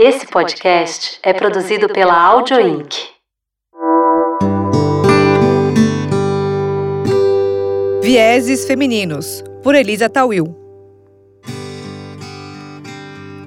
Esse podcast é produzido pela Audio Inc. Vieses Femininos, por Elisa Tawil.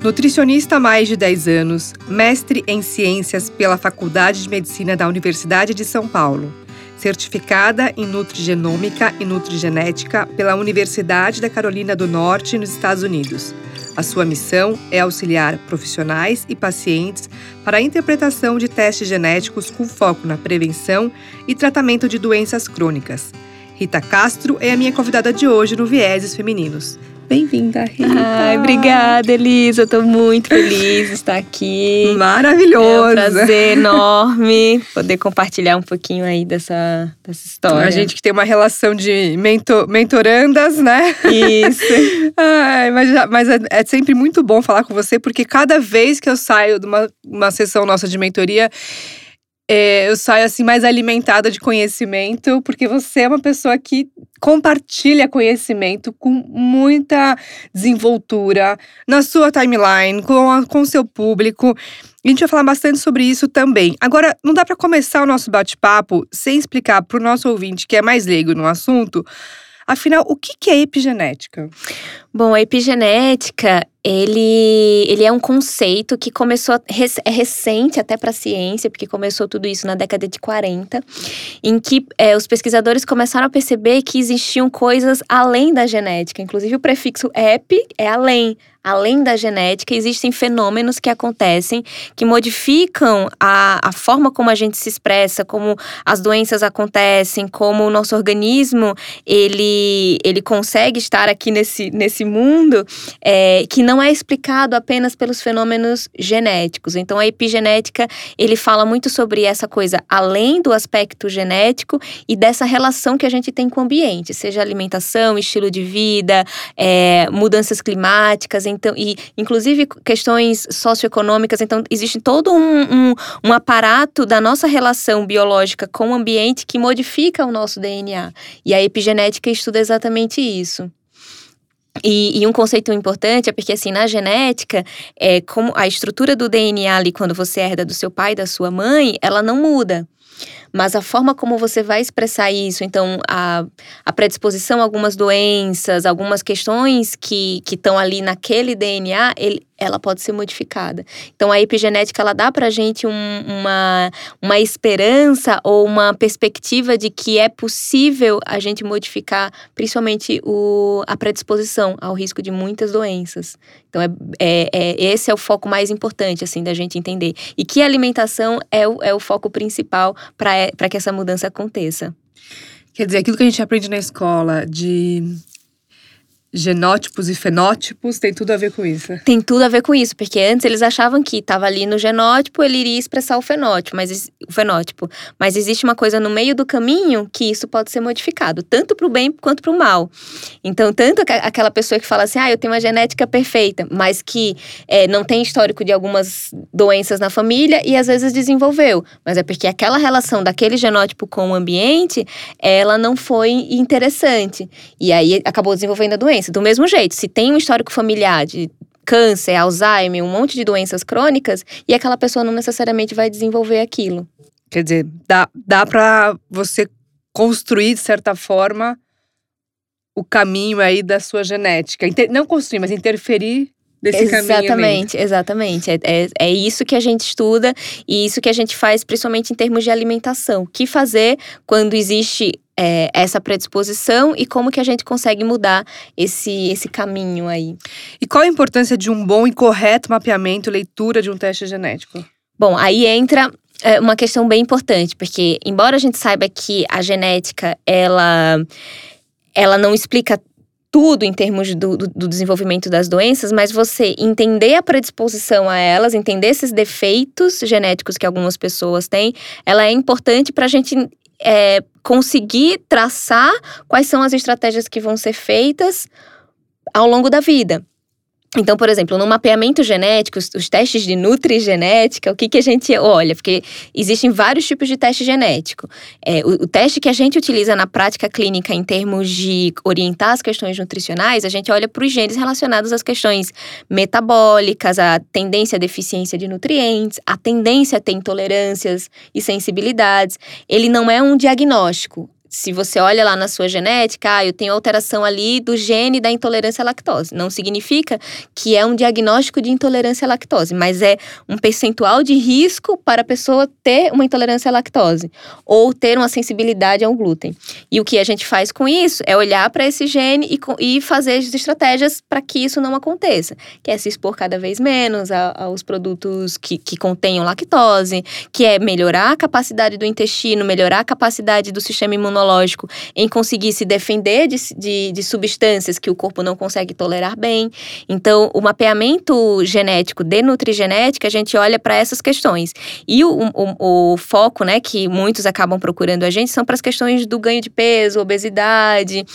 Nutricionista há mais de 10 anos, mestre em ciências pela Faculdade de Medicina da Universidade de São Paulo, certificada em nutrigenômica e nutrigenética pela Universidade da Carolina do Norte, nos Estados Unidos. A sua missão é auxiliar profissionais e pacientes para a interpretação de testes genéticos com foco na prevenção e tratamento de doenças crônicas. Rita Castro é a minha convidada de hoje no Vieses Femininos. Bem-vinda, Rita. Ai, obrigada, Elisa. Estou muito feliz de estar aqui. Maravilhoso. É um prazer enorme poder compartilhar um pouquinho aí dessa, dessa história. A gente que tem uma relação de mentor, mentorandas, né? Isso. Ai, mas mas é, é, sempre muito bom falar com você, porque cada vez que eu saio de uma, uma sessão nossa de mentoria, é, eu saio assim mais alimentada de conhecimento, porque você é uma pessoa que compartilha conhecimento com muita desenvoltura na sua timeline, com o seu público. A gente vai falar bastante sobre isso também. Agora, não dá para começar o nosso bate-papo sem explicar para o nosso ouvinte que é mais leigo no assunto. Afinal, o que é epigenética? Bom, a epigenética ele, ele é um conceito que começou, é recente até para a ciência, porque começou tudo isso na década de 40, em que é, os pesquisadores começaram a perceber que existiam coisas além da genética. Inclusive, o prefixo ep é além. Além da genética, existem fenômenos que acontecem que modificam a, a forma como a gente se expressa, como as doenças acontecem, como o nosso organismo ele, ele consegue estar aqui nesse, nesse mundo, é, que não é explicado apenas pelos fenômenos genéticos. Então, a epigenética, ele fala muito sobre essa coisa além do aspecto genético e dessa relação que a gente tem com o ambiente, seja alimentação, estilo de vida, é, mudanças climáticas, então, e inclusive questões socioeconômicas. Então, existe todo um, um, um aparato da nossa relação biológica com o ambiente que modifica o nosso DNA. E a epigenética estuda exatamente isso. E, e, um conceito importante é porque, assim, na genética, é, como a estrutura do DNA ali, quando você herda do seu pai e da sua mãe, ela não muda. Mas a forma como você vai expressar isso, então, a, a predisposição a algumas doenças, algumas questões que estão ali naquele DNA, ele, ela pode ser modificada. Então, a epigenética, ela dá pra gente um, uma, uma esperança ou uma perspectiva de que é possível a gente modificar, principalmente o, a predisposição ao risco de muitas doenças. Então, é, é, é, esse é o foco mais importante, assim, da gente entender. E que a alimentação é o, é o foco principal para que essa mudança aconteça. Quer dizer, aquilo que a gente aprende na escola de genótipos e fenótipos tem tudo a ver com isso. Tem tudo a ver com isso, porque antes eles achavam que estava ali no genótipo, ele iria expressar o fenótipo, mas o fenótipo, mas existe uma coisa no meio do caminho que isso pode ser modificado, tanto para o bem quanto para o mal. Então, tanto aquela pessoa que fala assim: "Ah, eu tenho uma genética perfeita", mas que é, não tem histórico de algumas doenças na família e às vezes desenvolveu, mas é porque aquela relação daquele genótipo com o ambiente, ela não foi interessante. E aí acabou desenvolvendo a doença doença. Do mesmo jeito, se tem um histórico familiar de câncer, Alzheimer, um monte de doenças crônicas, e aquela pessoa não necessariamente vai desenvolver aquilo. Quer dizer, dá, dá para você construir, de certa forma, o caminho aí da sua genética. Inter, não construir, mas interferir desse exatamente, caminho. Exatamente, exatamente. É, é, é, isso que a gente estuda e isso que a gente faz, principalmente em termos de alimentação. O que fazer quando existe é, essa predisposição e como que a gente consegue mudar esse, esse caminho aí. E qual a importância de um bom e correto mapeamento, leitura de um teste genético? Bom, aí entra é, uma questão bem importante, porque embora a gente saiba que a genética, ela, ela não explica tudo em termos do, do, do, desenvolvimento das doenças, mas você entender a predisposição a elas, entender esses defeitos genéticos que algumas pessoas têm, ela é importante para a gente é, conseguir traçar quais são as estratégias que vão ser feitas ao longo da vida. Então, por exemplo, no mapeamento genético, os, os testes de nutrigenética, o que, que a gente olha? Porque existem vários tipos de teste genético. É, o, o, teste que a gente utiliza na prática clínica em termos de orientar as questões nutricionais, a gente olha para os genes relacionados às questões metabólicas, a tendência à deficiência de nutrientes, a tendência a ter intolerâncias e sensibilidades. Ele não é um diagnóstico se você olha lá na sua genética, ah, eu tenho alteração ali do gene da intolerância à lactose. Não significa que é um diagnóstico de intolerância à lactose, mas é um percentual de risco para a pessoa ter uma intolerância à lactose ou ter uma sensibilidade ao glúten. E o que a gente faz com isso é olhar para esse gene e, e fazer as estratégias para que isso não aconteça, que é se expor cada vez menos a, aos produtos que, que contenham lactose, que é melhorar a capacidade do intestino, melhorar a capacidade do sistema imunológico imunológico em conseguir se defender de, de, de substâncias que o corpo não consegue tolerar bem. Então, o mapeamento genético de nutrigenética, a gente olha para essas questões. E o, o, o, foco, né, que muitos acabam procurando a gente, são para as questões do ganho de peso, obesidade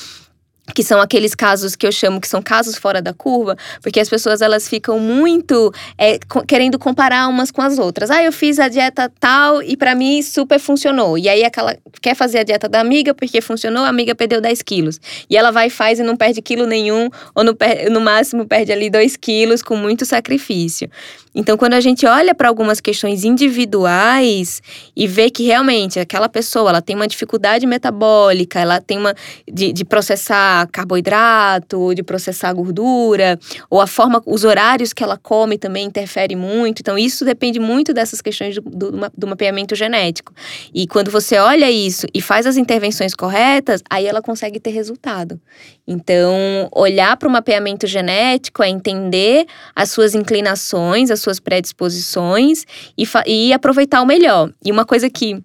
que são aqueles casos que eu chamo que são casos fora da curva, porque as pessoas elas ficam muito é, querendo comparar umas com as outras. Ah, eu fiz a dieta tal e para mim super funcionou. E aí aquela quer fazer a dieta da amiga porque funcionou, a amiga perdeu 10 quilos. E ela vai e faz e não perde quilo nenhum, ou no, no máximo perde ali 2 quilos com muito sacrifício. Então, quando a gente olha para algumas questões individuais e vê que realmente aquela pessoa ela tem uma dificuldade metabólica, ela tem uma de, de processar carboidrato, de processar gordura, ou a forma, os horários que ela come também interfere muito. Então, isso depende muito dessas questões do, do, do mapeamento genético. E quando você olha isso e faz as intervenções corretas, aí ela consegue ter resultado. Então, olhar para o mapeamento genético é entender as suas inclinações, as suas predisposições e, e aproveitar o melhor. E uma coisa que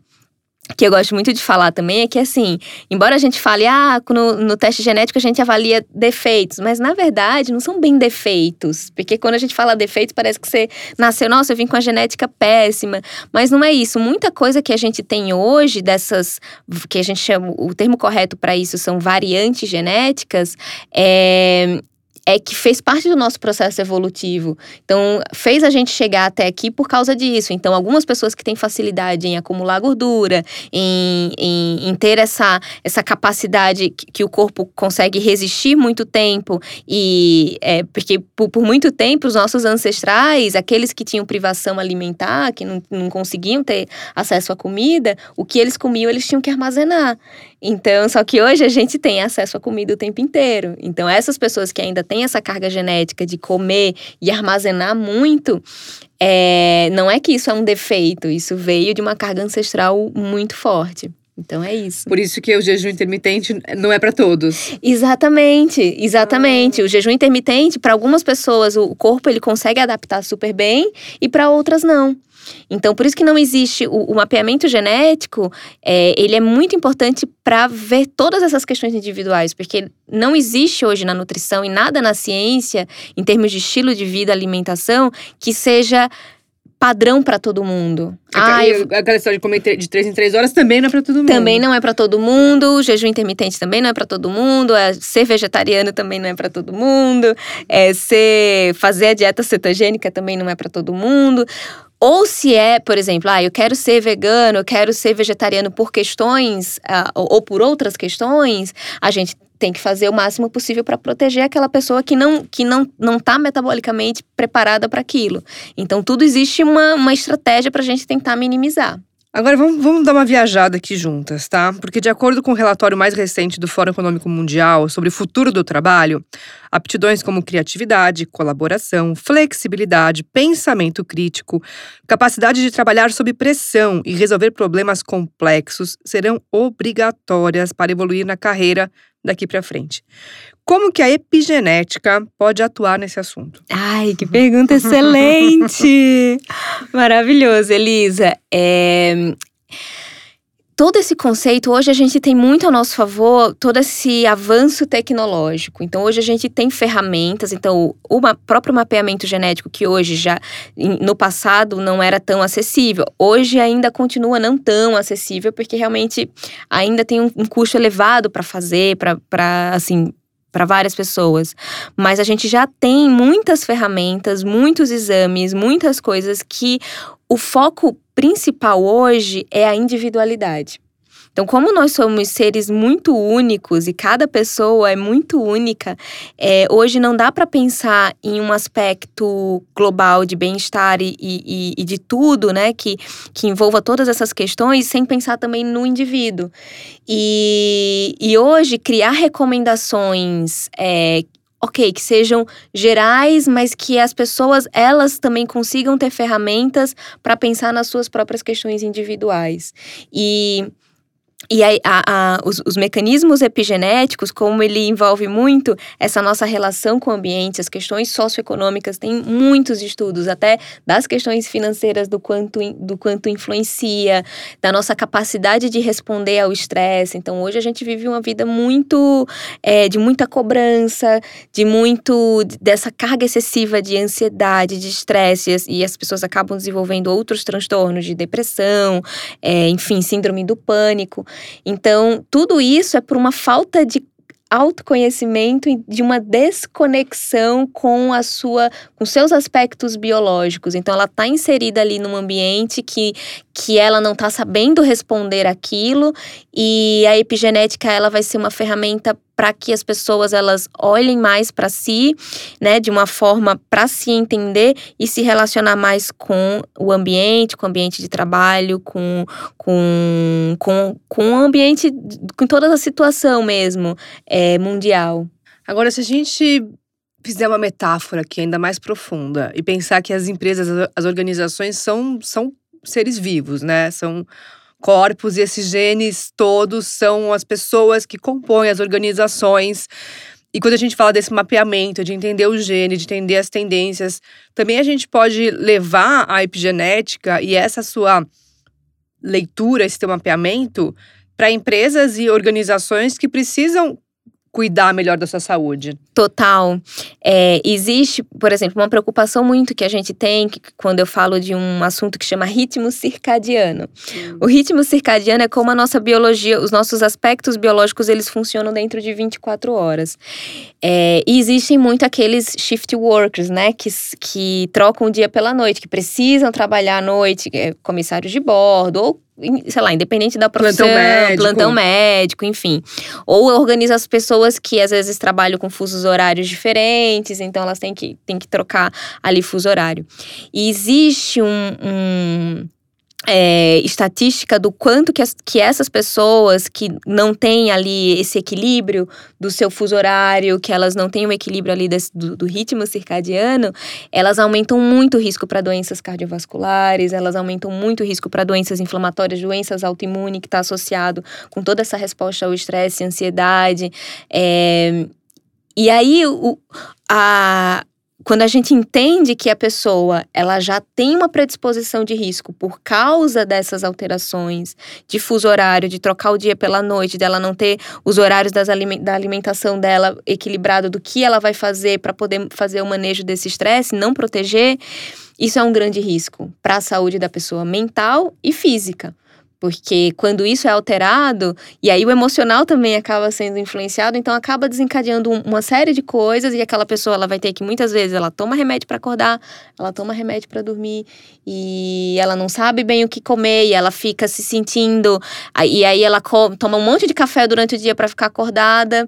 que eu gosto muito de falar também é que, assim, embora a gente fale, ah, no, no, teste genético a gente avalia defeitos, mas na verdade não são bem defeitos, porque quando a gente fala defeitos parece que você nasceu, nossa, eu vim com a genética péssima, mas não é isso. Muita coisa que a gente tem hoje, dessas, que a gente chama, o termo correto para isso são variantes genéticas, é, é que fez parte do nosso processo evolutivo. Então, fez a gente chegar até aqui por causa disso. Então, algumas pessoas que têm facilidade em acumular gordura, em, em, em ter essa, essa capacidade que, que, o corpo consegue resistir muito tempo, e é, porque por, por, muito tempo os nossos ancestrais, aqueles que tinham privação alimentar, que não, não conseguiam ter acesso à comida, o que eles comiam eles tinham que armazenar. Então, só que hoje a gente tem acesso à comida o tempo inteiro. Então, essas pessoas que ainda têm essa carga genética de comer e armazenar muito, é, não é que isso é um defeito, isso veio de uma carga ancestral muito forte. Então é isso. Por isso que o jejum intermitente não é para todos. Exatamente, exatamente. O jejum intermitente para algumas pessoas o corpo ele consegue adaptar super bem e para outras não. Então, por isso que não existe o, o mapeamento genético, é, ele é muito importante para ver todas essas questões individuais, porque não existe hoje na nutrição e nada na ciência, em termos de estilo de vida, alimentação, que seja padrão para todo mundo. Ah, eu... Aquela história de comer de três em três horas também não é para todo mundo. Também não é para todo mundo. O jejum intermitente também não é para todo mundo. É, ser vegetariano também não é para todo mundo. É, ser fazer a dieta cetogênica também não é para todo mundo. Ou se é, por exemplo, ah, eu quero ser vegano, eu quero ser vegetariano por questões uh, ou por outras questões, a gente tem que fazer o máximo possível para proteger aquela pessoa que não que não não está metabolicamente preparada para aquilo. Então tudo existe uma, uma estratégia para a gente tentar minimizar. Agora vamos, vamos dar uma viajada aqui juntas, tá? Porque, de acordo com o relatório mais recente do Fórum Econômico Mundial sobre o futuro do trabalho, aptidões como criatividade, colaboração, flexibilidade, pensamento crítico, capacidade de trabalhar sob pressão e resolver problemas complexos serão obrigatórias para evoluir na carreira daqui para frente. Como que a epigenética pode atuar nesse assunto? Ai, que pergunta excelente! Maravilhoso, Elisa. É, todo esse conceito, hoje a gente tem muito a nosso favor todo esse avanço tecnológico. Então, hoje a gente tem ferramentas. Então, o próprio mapeamento genético, que hoje já, no passado, não era tão acessível, hoje ainda continua não tão acessível, porque realmente ainda tem um, um custo elevado para fazer, para, assim, para várias pessoas, mas a gente já tem muitas ferramentas, muitos exames, muitas coisas que o foco principal hoje é a individualidade. Então, como nós somos seres muito únicos e cada pessoa é muito única, é, hoje não dá para pensar em um aspecto global de bem-estar e, e, e, de tudo, né, que, que envolva todas essas questões, sem pensar também no indivíduo. E, e hoje, criar recomendações é, ok, que sejam gerais, mas que as pessoas elas também consigam ter ferramentas para pensar nas suas próprias questões individuais. E e a, a, os, os, mecanismos epigenéticos, como ele envolve muito essa nossa relação com o ambiente, as questões socioeconômicas, tem muitos estudos, até das questões financeiras, do quanto, do quanto influencia, da nossa capacidade de responder ao estresse. Então, hoje a gente vive uma vida muito é, de muita cobrança, de muito dessa carga excessiva de ansiedade, de estresse, e as pessoas acabam desenvolvendo outros transtornos de depressão, é, enfim, síndrome do pânico. Então, tudo isso é por uma falta de autoconhecimento e de uma desconexão com a sua com seus aspectos biológicos. Então ela está inserida ali num ambiente que que ela não está sabendo responder aquilo e a epigenética ela vai ser uma ferramenta para que as pessoas elas olhem mais para si, né, de uma forma para se entender e se relacionar mais com o ambiente, com o ambiente de trabalho, com com com, com o ambiente, com toda a situação mesmo é, mundial. Agora, se a gente fizer uma metáfora aqui ainda mais profunda e pensar que as empresas, as organizações são, são seres vivos, né? São corpos e esses genes todos são as pessoas que compõem as organizações. E quando a gente fala desse mapeamento, de entender o gene, de entender as tendências, também a gente pode levar a epigenética e essa sua leitura, esse teu mapeamento, para empresas e organizações que precisam cuidar melhor da sua saúde. Total. É, existe, por exemplo, uma preocupação muito que a gente tem que, quando eu falo de um assunto que chama ritmo circadiano. Hum. O ritmo circadiano é como a nossa biologia, os nossos aspectos biológicos, eles funcionam dentro de 24 horas. É, e existem muito aqueles shift workers, né, que, que trocam o dia pela noite, que precisam trabalhar à noite, é, comissários de bordo ou sei lá, independente da profissão, plantão médico. plantão médico, enfim. Ou organiza as pessoas que às vezes trabalham com fusos horários diferentes, então elas têm que, têm que trocar ali fuso horário. E existe um, um é, estatística do quanto que, as, que essas pessoas que não têm ali esse equilíbrio do seu fuso horário, que elas não têm o equilíbrio ali desse, do, do, ritmo circadiano, elas aumentam muito o risco para doenças cardiovasculares, elas aumentam muito o risco para doenças inflamatórias, doenças autoimunes, que está associado com toda essa resposta ao estresse, ansiedade. É, e aí, o, a, quando a gente entende que a pessoa ela já tem uma predisposição de risco por causa dessas alterações de fuso horário, de trocar o dia pela noite, dela não ter os horários aliment da alimentação dela equilibrado do que ela vai fazer para poder fazer o manejo desse estresse, não proteger, isso é um grande risco para a saúde da pessoa mental e física. Porque quando isso é alterado, e aí o emocional também acaba sendo influenciado, então acaba desencadeando uma série de coisas e aquela pessoa ela vai ter que muitas vezes ela toma remédio para acordar, ela toma remédio para dormir e ela não sabe bem o que comer e ela fica se sentindo e aí ela toma um monte de café durante o dia para ficar acordada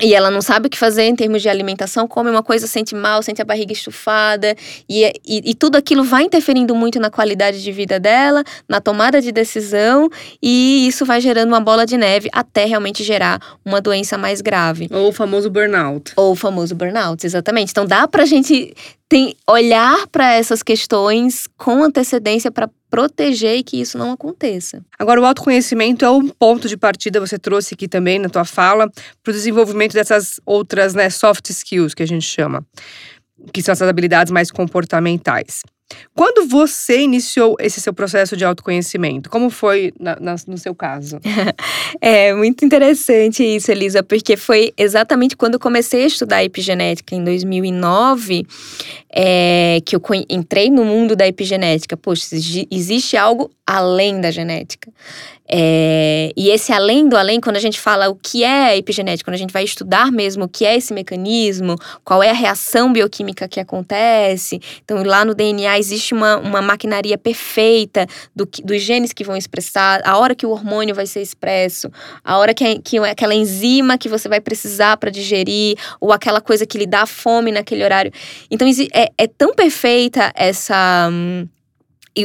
e ela não sabe o que fazer em termos de alimentação, come uma coisa, sente mal, sente a barriga estufada, e, e, e, tudo aquilo vai interferindo muito na qualidade de vida dela, na tomada de decisão, e isso vai gerando uma bola de neve até realmente gerar uma doença mais grave. Ou o famoso burnout. Ou o famoso burnout, exatamente. Então dá pra gente tem, olhar para essas questões com antecedência para proteger e que isso não aconteça. Agora, o autoconhecimento é um ponto de partida, você trouxe aqui também na tua fala, para o desenvolvimento dessas outras né, soft skills que a gente chama, que são essas habilidades mais comportamentais. Quando você iniciou esse seu processo de autoconhecimento? Como foi na, na, no seu caso? é muito interessante isso, Elisa, porque foi exatamente quando eu comecei a estudar epigenética em 2009 é, que eu entrei no mundo da epigenética. Poxa, existe algo além da genética. É, e esse além do além, quando a gente fala o que é epigenética, quando a gente vai estudar mesmo o que é esse mecanismo, qual é a reação bioquímica que acontece. Então, lá no DNA existe uma, uma maquinaria perfeita do, dos genes que vão expressar, a hora que o hormônio vai ser expresso, a hora que, que aquela enzima que você vai precisar para digerir, ou aquela coisa que lhe dá fome naquele horário. Então, é, é tão perfeita essa. Hum,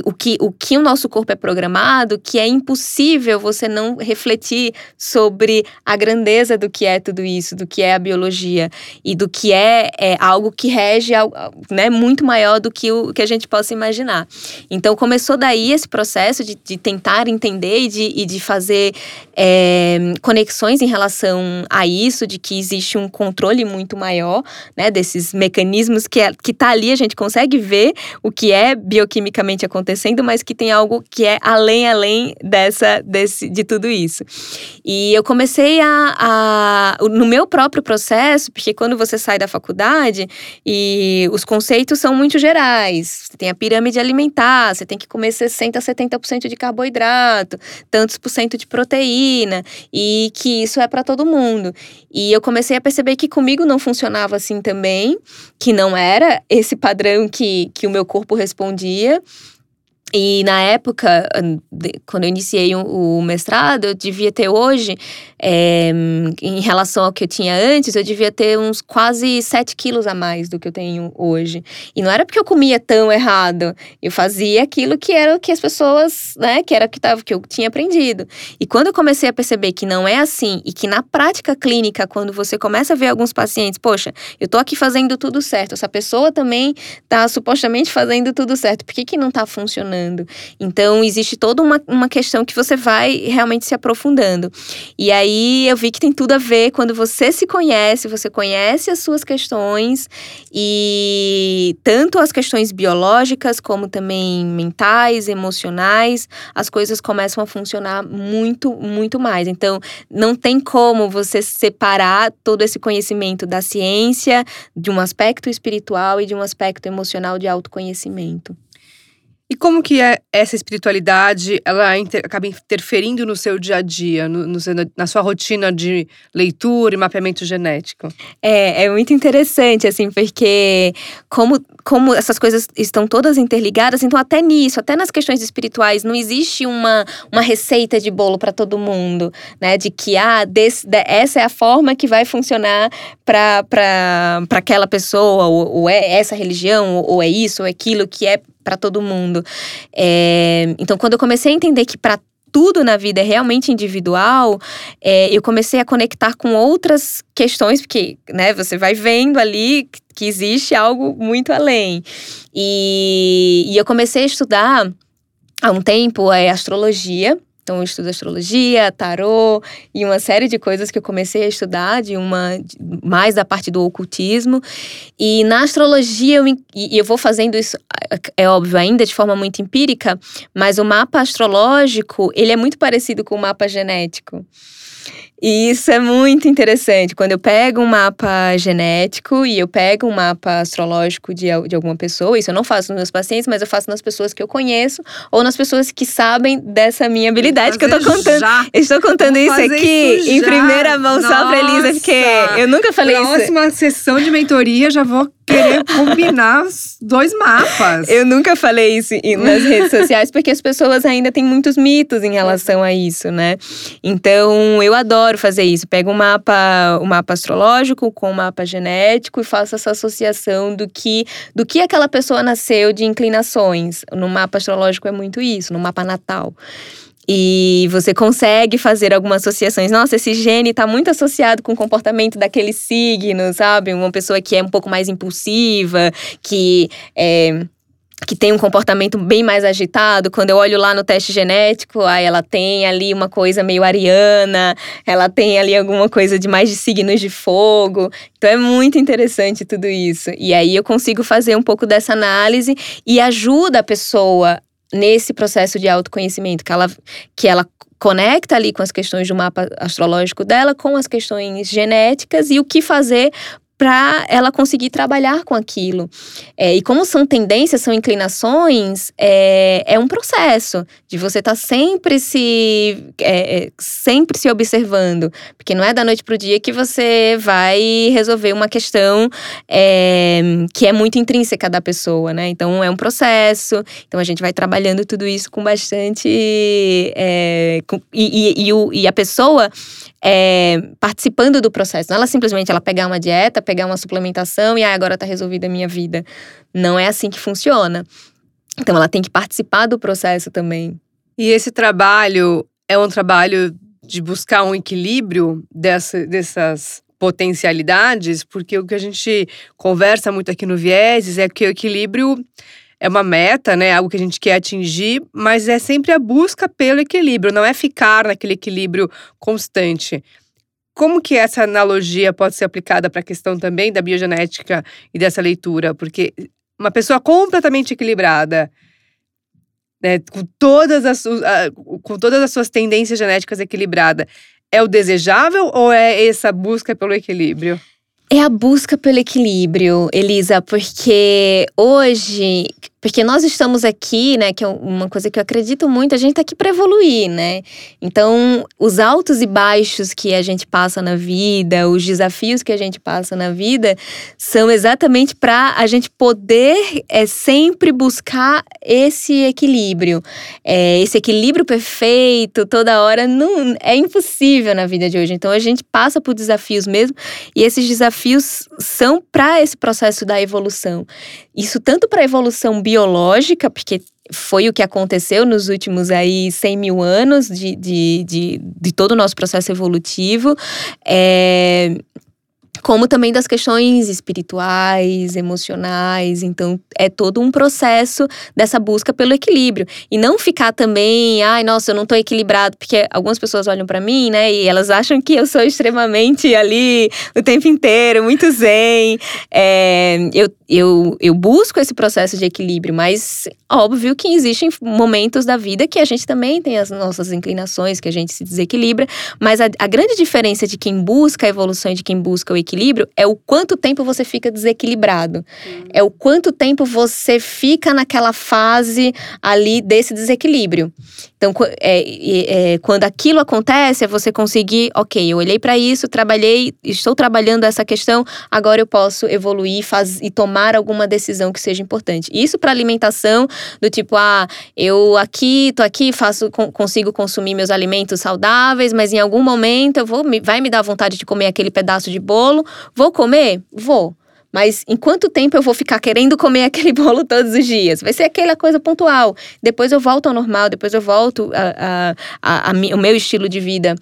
o que, o que o nosso corpo é programado, que é impossível você não refletir sobre a grandeza do que é tudo isso, do que é a biologia e do que é, é algo que rege né, muito maior do que o que a gente possa imaginar. Então começou daí esse processo de, de tentar entender e de, e de fazer é, conexões em relação a isso, de que existe um controle muito maior né, desses mecanismos que, é, que tá ali, a gente consegue ver o que é bioquimicamente acontecendo acontecendo, mas que tem algo que é além, além dessa, desse, de tudo isso. E eu comecei a, a, no meu próprio processo, porque quando você sai da faculdade e os conceitos são muito gerais, você tem a pirâmide alimentar, você tem que comer 60 a 70% de carboidrato, tantos por cento de proteína, e que isso é para todo mundo. E eu comecei a perceber que comigo não funcionava assim também, que não era esse padrão que, que o meu corpo respondia. E na época, quando eu iniciei o mestrado, eu devia ter hoje, é, em relação ao que eu tinha antes, eu devia ter uns quase 7 quilos a mais do que eu tenho hoje. E não era porque eu comia tão errado, eu fazia aquilo que era o que as pessoas, né, que era o que, tava, que eu tinha aprendido. E quando eu comecei a perceber que não é assim, e que na prática clínica, quando você começa a ver alguns pacientes, poxa, eu tô aqui fazendo tudo certo, essa pessoa também tá supostamente fazendo tudo certo, por que, que não tá funcionando? Então, existe toda uma, uma questão que você vai realmente se aprofundando. E aí eu vi que tem tudo a ver quando você se conhece, você conhece as suas questões e tanto as questões biológicas como também mentais, emocionais, as coisas começam a funcionar muito, muito mais. Então, não tem como você separar todo esse conhecimento da ciência, de um aspecto espiritual e de um aspecto emocional de autoconhecimento. E como que é essa espiritualidade, ela inter, acaba interferindo no seu dia a dia, no, no, na sua rotina de leitura e mapeamento genético? É, é muito interessante, assim, porque como, como essas coisas estão todas interligadas, então até nisso, até nas questões espirituais, não existe uma, uma receita de bolo para todo mundo, né? De que, ah, desse, de, essa é a forma que vai funcionar para aquela pessoa, ou, ou é essa religião, ou, ou é isso, ou é aquilo que é para todo mundo. É, então, quando eu comecei a entender que para tudo na vida é realmente individual, é, eu comecei a conectar com outras questões, porque né, você vai vendo ali que existe algo muito além. E, e eu comecei a estudar há um tempo é, astrologia. Então, eu estudo astrologia, tarô e uma série de coisas que eu comecei a estudar, de uma mais da parte do ocultismo. E na astrologia, eu, e eu vou fazendo isso, é óbvio, ainda de forma muito empírica, mas o mapa astrológico, ele é muito parecido com o mapa genético. E isso é muito interessante. Quando eu pego um mapa genético e eu pego um mapa astrológico de, de alguma pessoa, isso eu não faço nos meus pacientes, mas eu faço nas pessoas que eu conheço ou nas pessoas que sabem dessa minha habilidade que eu tô contando. Já. estou contando isso aqui isso em primeira mão Nossa. só pra Elisa, porque eu nunca falei Próxima isso. Próxima sessão de mentoria, já vou querer combinar os dois mapas. Eu nunca falei isso nas redes sociais, porque as pessoas ainda têm muitos mitos em relação a isso, né? Então, eu adoro fazer isso. Pego um mapa, um mapa astrológico com um mapa genético e faço essa associação do que, do que aquela pessoa nasceu de inclinações. No mapa astrológico é muito isso, no mapa natal. E você consegue fazer algumas associações. Nossa, esse gene está muito associado com o comportamento daquele signo, sabe? Uma pessoa que é um pouco mais impulsiva, que é que tem um comportamento bem mais agitado, quando eu olho lá no teste genético, aí ela tem ali uma coisa meio ariana, ela tem ali alguma coisa de mais de signos de fogo. Então é muito interessante tudo isso. E aí eu consigo fazer um pouco dessa análise e ajuda a pessoa nesse processo de autoconhecimento, que ela, que ela conecta ali com as questões do mapa astrológico dela, com as questões genéticas e o que fazer para ela conseguir trabalhar com aquilo. É, e como são tendências, são inclinações, é, é um processo de você estar tá sempre se é, é, sempre se observando, porque não é da noite para o dia que você vai resolver uma questão é, que é muito intrínseca da pessoa, né? Então é um processo. Então a gente vai trabalhando tudo isso com bastante é, com, e, e, e, o, e a pessoa participando do processo. Não ela simplesmente ela pegar uma dieta, pegar uma suplementação e ah, agora tá resolvida a minha vida. Não é assim que funciona. Então ela tem que participar do processo também. E esse trabalho é um trabalho de buscar um equilíbrio dessa, dessas potencialidades, porque o que a gente conversa muito aqui no Vieses é que o equilíbrio é uma meta, né? Algo que a gente quer atingir, mas é sempre a busca pelo equilíbrio, não é ficar naquele equilíbrio constante. Como que essa analogia pode ser aplicada para a questão também da biogenética e dessa leitura? Porque uma pessoa completamente equilibrada, né, com, todas as, com todas as suas tendências genéticas equilibradas, é o desejável ou é essa busca pelo equilíbrio? É a busca pelo equilíbrio, Elisa, porque hoje porque nós estamos aqui, né, que é uma coisa que eu acredito muito, a gente está aqui para evoluir, né? Então, os altos e baixos que a gente passa na vida, os desafios que a gente passa na vida, são exatamente para a gente poder é, sempre buscar esse equilíbrio. É, esse equilíbrio perfeito, toda hora, não é impossível na vida de hoje. Então, a gente passa por desafios mesmo, e esses desafios são para esse processo da evolução. Isso tanto para a evolução biológica, porque foi o que aconteceu nos últimos aí 100 mil anos de, de, de, de todo o nosso processo evolutivo. É, como também das questões espirituais, emocionais. Então, é todo um processo dessa busca pelo equilíbrio. E não ficar também, ai, nossa, eu não tô equilibrado, porque algumas pessoas olham para mim, né, e elas acham que eu sou extremamente ali o tempo inteiro, muito zen. É, eu, eu, eu busco esse processo de equilíbrio, mas óbvio que existem momentos da vida que a gente também tem as nossas inclinações, que a gente se desequilibra, mas a, a grande diferença de quem busca a evolução e de quem busca o equilíbrio equilíbrio é o quanto tempo você fica desequilibrado. Uhum. É o quanto tempo você fica naquela fase ali desse desequilíbrio. Então, é, é, quando aquilo acontece, é você conseguir, ok, eu olhei para isso, trabalhei, estou trabalhando essa questão, agora eu posso evoluir faz, e tomar alguma decisão que seja importante. Isso para alimentação, do tipo, ah, eu aqui, tô aqui, faço, consigo consumir meus alimentos saudáveis, mas em algum momento eu vou, vai me dar vontade de comer aquele pedaço de bolo, vou comer? Vou. Mas em quanto tempo eu vou ficar querendo comer aquele bolo todos os dias? Vai ser aquela coisa pontual. Depois eu volto ao normal, depois eu volto a, a, a, a o meu estilo de vida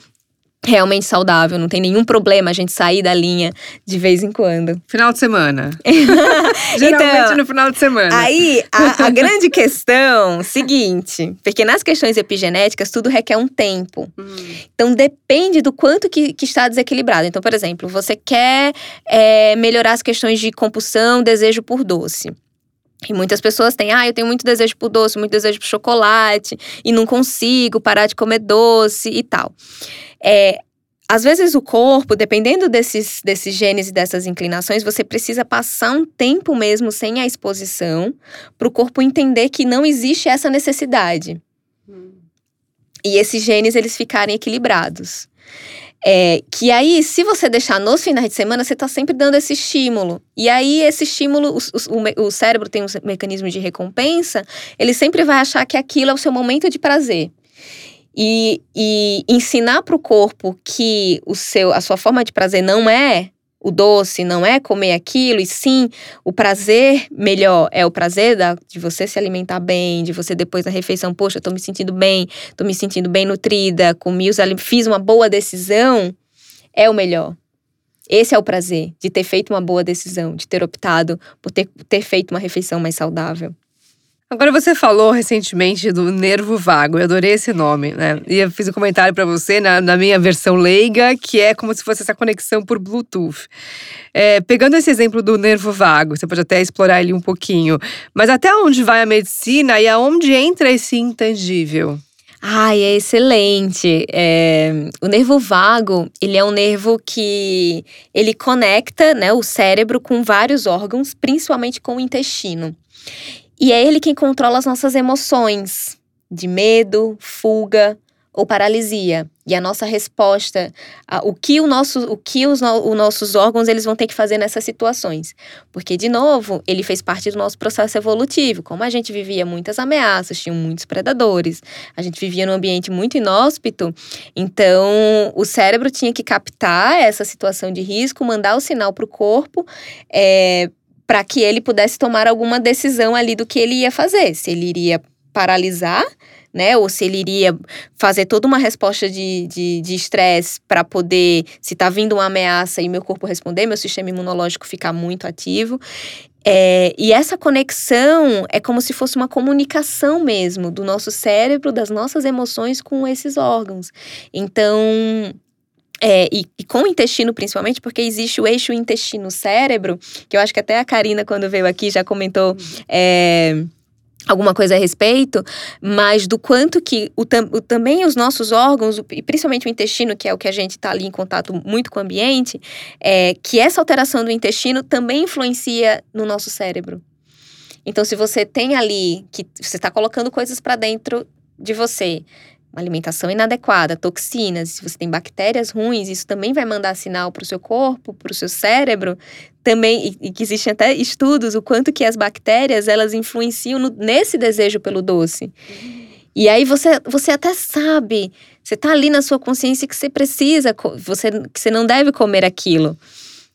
realmente saudável, não tem nenhum problema a gente sair da linha de vez em quando. Final de semana. Geralmente então, no final de semana. Aí, a, a grande questão, seguinte, porque nas questões epigenéticas tudo requer um tempo. Hum. Então depende do quanto que, que, está desequilibrado. Então, por exemplo, você quer é, melhorar as questões de compulsão, desejo por doce. E muitas pessoas têm, ah, eu tenho muito desejo por doce, muito desejo por chocolate, e não consigo parar de comer doce e tal. É, às vezes o corpo, dependendo desses, desses genes e dessas inclinações, você precisa passar um tempo mesmo sem a exposição para o corpo entender que não existe essa necessidade. Hum. E esses genes eles ficarem equilibrados. É, que aí, se você deixar nos finais de semana, você está sempre dando esse estímulo. E aí, esse estímulo, o, o, o cérebro tem um mecanismo de recompensa, ele sempre vai achar que aquilo é o seu momento de prazer. E, e ensinar para o corpo que o seu, a sua forma de prazer não é o doce, não é comer aquilo, e sim o prazer melhor é o prazer da, de você se alimentar bem, de você depois da refeição, poxa, eu me sentindo bem, tô me sentindo bem nutrida, comi fiz uma boa decisão, é o melhor. Esse é o prazer de ter feito uma boa decisão, de ter optado por ter, ter feito uma refeição mais saudável. Agora você falou recentemente do nervo vago, eu adorei esse nome, né? E eu fiz um comentário para você na, na, minha versão leiga, que é como se fosse essa conexão por Bluetooth. É, pegando esse exemplo do nervo vago, você pode até explorar ele um pouquinho, mas até onde vai a medicina e aonde entra esse intangível? Ai, é excelente. É, o nervo vago, ele é um nervo que ele conecta né, o cérebro com vários órgãos, principalmente com o intestino. E é ele quem controla as nossas emoções de medo, fuga ou paralisia. E a nossa resposta, a, o que, o nosso, o que os, no, os nossos órgãos eles vão ter que fazer nessas situações. Porque, de novo, ele fez parte do nosso processo evolutivo. Como a gente vivia muitas ameaças, tinham muitos predadores, a gente vivia num ambiente muito inóspito, então o cérebro tinha que captar essa situação de risco, mandar o sinal para o corpo é, para que ele pudesse tomar alguma decisão ali do que ele ia fazer. Se ele iria paralisar, né? Ou se ele iria fazer toda uma resposta de estresse para poder, se está vindo uma ameaça e meu corpo responder, meu sistema imunológico ficar muito ativo. É, e essa conexão é como se fosse uma comunicação mesmo do nosso cérebro, das nossas emoções com esses órgãos. Então, é, e, e, com o intestino, principalmente, porque existe o eixo intestino-cérebro, que eu acho que até a Karina, quando veio aqui, já comentou. É, alguma coisa a respeito, mas do quanto que o, o, também os nossos órgãos, e principalmente o intestino, que é o que a gente está ali em contato muito com o ambiente, é, que essa alteração do intestino também influencia no nosso cérebro. Então, se você tem ali que você está colocando coisas para dentro de você, uma alimentação inadequada, toxinas, se você tem bactérias ruins, isso também vai mandar sinal para o seu corpo, para o seu cérebro, também, e, que existem até estudos, o quanto que as bactérias, elas influenciam no, nesse desejo pelo doce. E aí você, você até sabe, você está ali na sua consciência que você precisa, você, que você não deve comer aquilo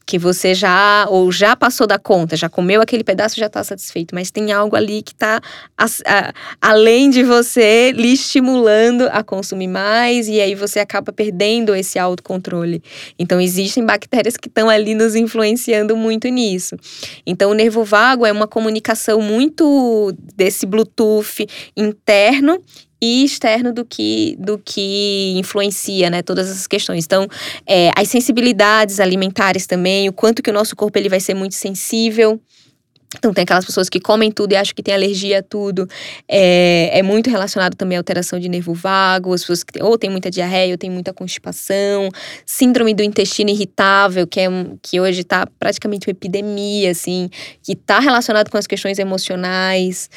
que você já ou já passou da conta, já comeu aquele pedaço, já está satisfeito, mas tem algo ali que está além de você lhe estimulando a consumir mais e aí você acaba perdendo esse autocontrole. Então existem bactérias que estão ali nos influenciando muito nisso. Então o nervo vago é uma comunicação muito desse Bluetooth interno e externo do que, do que influencia, né, todas essas questões. Então, é, as sensibilidades alimentares também, o quanto que o nosso corpo ele vai ser muito sensível então, tem aquelas pessoas que comem tudo e acham que tem alergia a tudo. É, é muito relacionado também à alteração de nervo vago, as pessoas que ou tem muita diarreia ou tem muita constipação. Síndrome do intestino irritável, que, é um, que hoje está praticamente uma epidemia, assim, que está relacionado com as questões emocionais.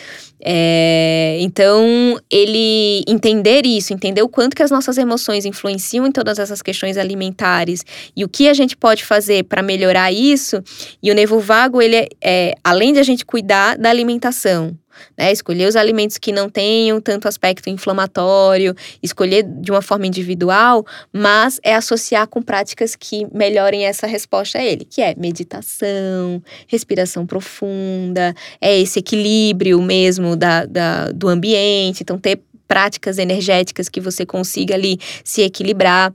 É, então, ele entender isso, entender o quanto que as nossas emoções influenciam em todas essas questões alimentares e o que a gente pode fazer para melhorar isso. E o nervo vago, ele é, é além além de a gente cuidar da alimentação, né? Escolher os alimentos que não tenham tanto aspecto inflamatório, escolher de uma forma individual, mas é associar com práticas que melhorem essa resposta a ele, que é meditação, respiração profunda, é esse equilíbrio mesmo da, da do ambiente, então ter práticas energéticas que você consiga ali se equilibrar.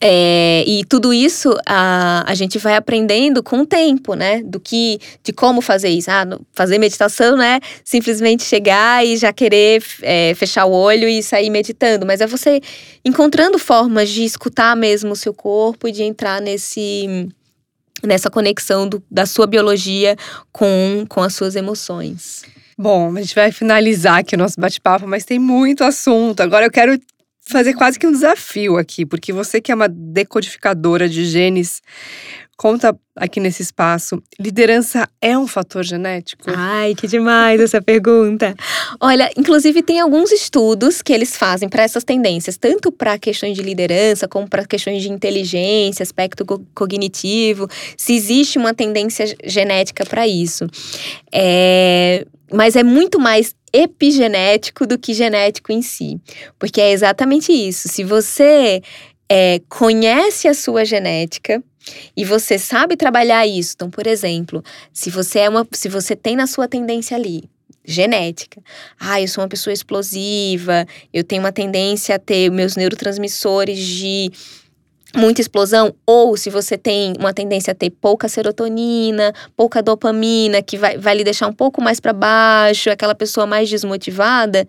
É, e tudo isso a, a gente vai aprendendo com o tempo, né? Do que, de como fazer isso. Ah, fazer meditação, né? Simplesmente chegar e já querer é, fechar o olho e sair meditando. Mas é você encontrando formas de escutar mesmo o seu corpo e de entrar nesse nessa conexão do, da sua biologia com, com as suas emoções. Bom, a gente vai finalizar aqui o nosso bate-papo, mas tem muito assunto. Agora eu quero fazer quase que um desafio aqui, porque você que é uma decodificadora de genes, conta aqui nesse espaço, liderança é um fator genético? Ai, que demais essa pergunta. Olha, inclusive tem alguns estudos que eles fazem para essas tendências, tanto para questões de liderança como para questões de inteligência, aspecto cognitivo, se existe uma tendência genética para isso. É, mas é muito mais epigenético do que genético em si. Porque é exatamente isso. Se você é, conhece a sua genética e você sabe trabalhar isso, então, por exemplo, se você é uma, se você tem na sua tendência ali genética. Ah, eu sou uma pessoa explosiva, eu tenho uma tendência a ter meus neurotransmissores de muita explosão, ou se você tem uma tendência a ter pouca serotonina, pouca dopamina, que vai, vai lhe deixar um pouco mais para baixo, aquela pessoa mais desmotivada,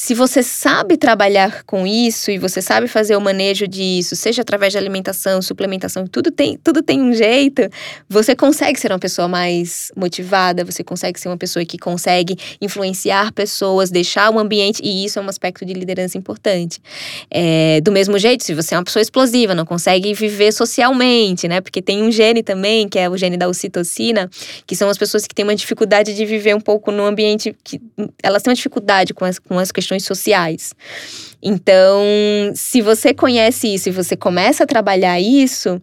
se você sabe trabalhar com isso e você sabe fazer o manejo disso, seja através de alimentação, suplementação, tudo tem, tudo tem um jeito, você consegue ser uma pessoa mais motivada, você consegue ser uma pessoa que consegue influenciar pessoas, deixar o ambiente, e isso é um aspecto de liderança importante. É, do mesmo jeito, se você é uma pessoa explosiva, não consegue viver socialmente, né? Porque tem um gene também, que é o gene da ocitocina, que são as pessoas que têm uma dificuldade de viver um pouco num ambiente que elas têm uma dificuldade com as, com as questões questões sociais. Então, se você conhece isso e você começa a trabalhar isso,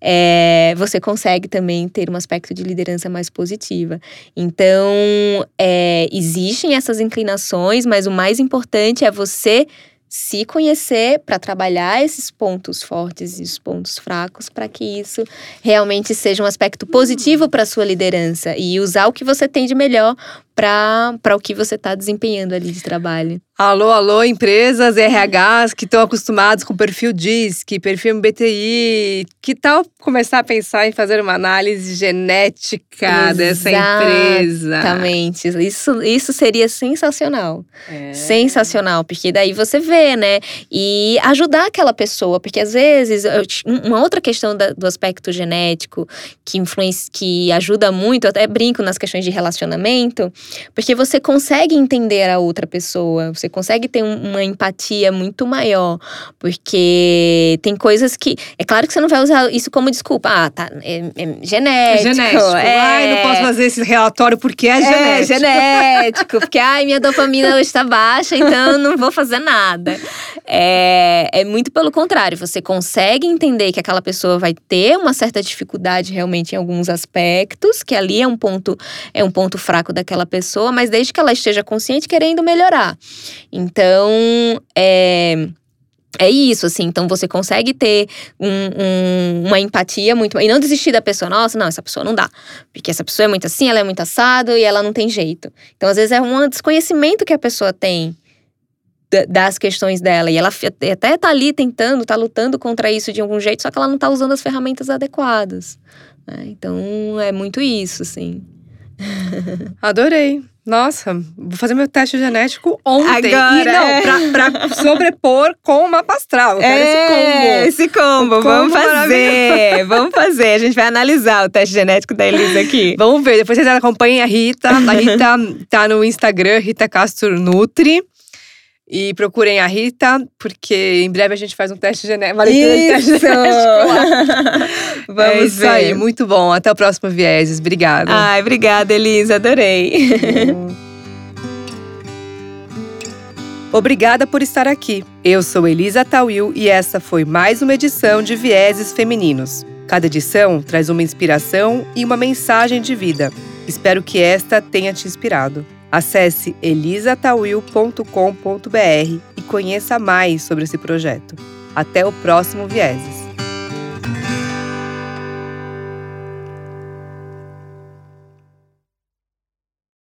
é, você consegue também ter um aspecto de liderança mais positiva. Então, é, existem essas inclinações, mas o mais importante é você se conhecer para trabalhar esses pontos fortes e os pontos fracos para que isso realmente seja um aspecto positivo para sua liderança e usar o que você tem de melhor para o que você está desempenhando ali de trabalho. Alô, alô, empresas RHs que estão acostumados com perfil DISC, perfil MBTI. Que tal começar a pensar em fazer uma análise genética Exatamente. dessa empresa? Exatamente. Isso, isso seria sensacional. É. Sensacional, porque daí você vê, né? E ajudar aquela pessoa, porque às vezes, uma outra questão da, do aspecto genético que influencia, que ajuda muito, eu até brinco nas questões de relacionamento, porque você consegue entender a outra pessoa, você consegue ter uma empatia muito maior. Porque tem coisas que. É claro que você não vai usar isso como desculpa. Ah, tá. É, é genético. É genético. É, ai, não posso fazer esse relatório porque é, é genético. É genético. porque, ai, minha dopamina hoje está baixa, então não vou fazer nada. É, é muito pelo contrário. Você consegue entender que aquela pessoa vai ter uma certa dificuldade realmente em alguns aspectos, que ali é um ponto, é um ponto fraco daquela pessoa, mas desde que ela esteja consciente querendo melhorar. Então, é. É isso, assim. Então você consegue ter um, um, uma empatia muito. E não desistir da pessoa. Nossa, não, essa pessoa não dá. Porque essa pessoa é muito assim, ela é muito assado e ela não tem jeito. Então, às vezes, é um desconhecimento que a pessoa tem das questões dela. E ela até tá ali tentando, tá lutando contra isso de algum jeito, só que ela não tá usando as ferramentas adequadas. Né? Então é muito isso, assim. Adorei. Nossa, vou fazer meu teste genético ontem. Agora, e não, é. pra, pra sobrepor com o mapa astral. Eu quero é, esse combo. Esse combo, vamos fazer. Vamos fazer. A gente vai analisar o teste genético da Elisa aqui. Vamos ver. Depois vocês acompanhem a Rita. A Rita tá no Instagram, Rita Castro Nutri. E procurem a Rita, porque em breve a gente faz um teste genético. Isso! Teste Vamos é isso ver. aí, muito bom. Até o próximo Vieses. Obrigada. Ai, obrigada, Elisa. Adorei. Obrigada por estar aqui. Eu sou Elisa Tawil e essa foi mais uma edição de Vieses Femininos. Cada edição traz uma inspiração e uma mensagem de vida. Espero que esta tenha te inspirado. Acesse elisatawil.com.br e conheça mais sobre esse projeto. Até o próximo Vieses.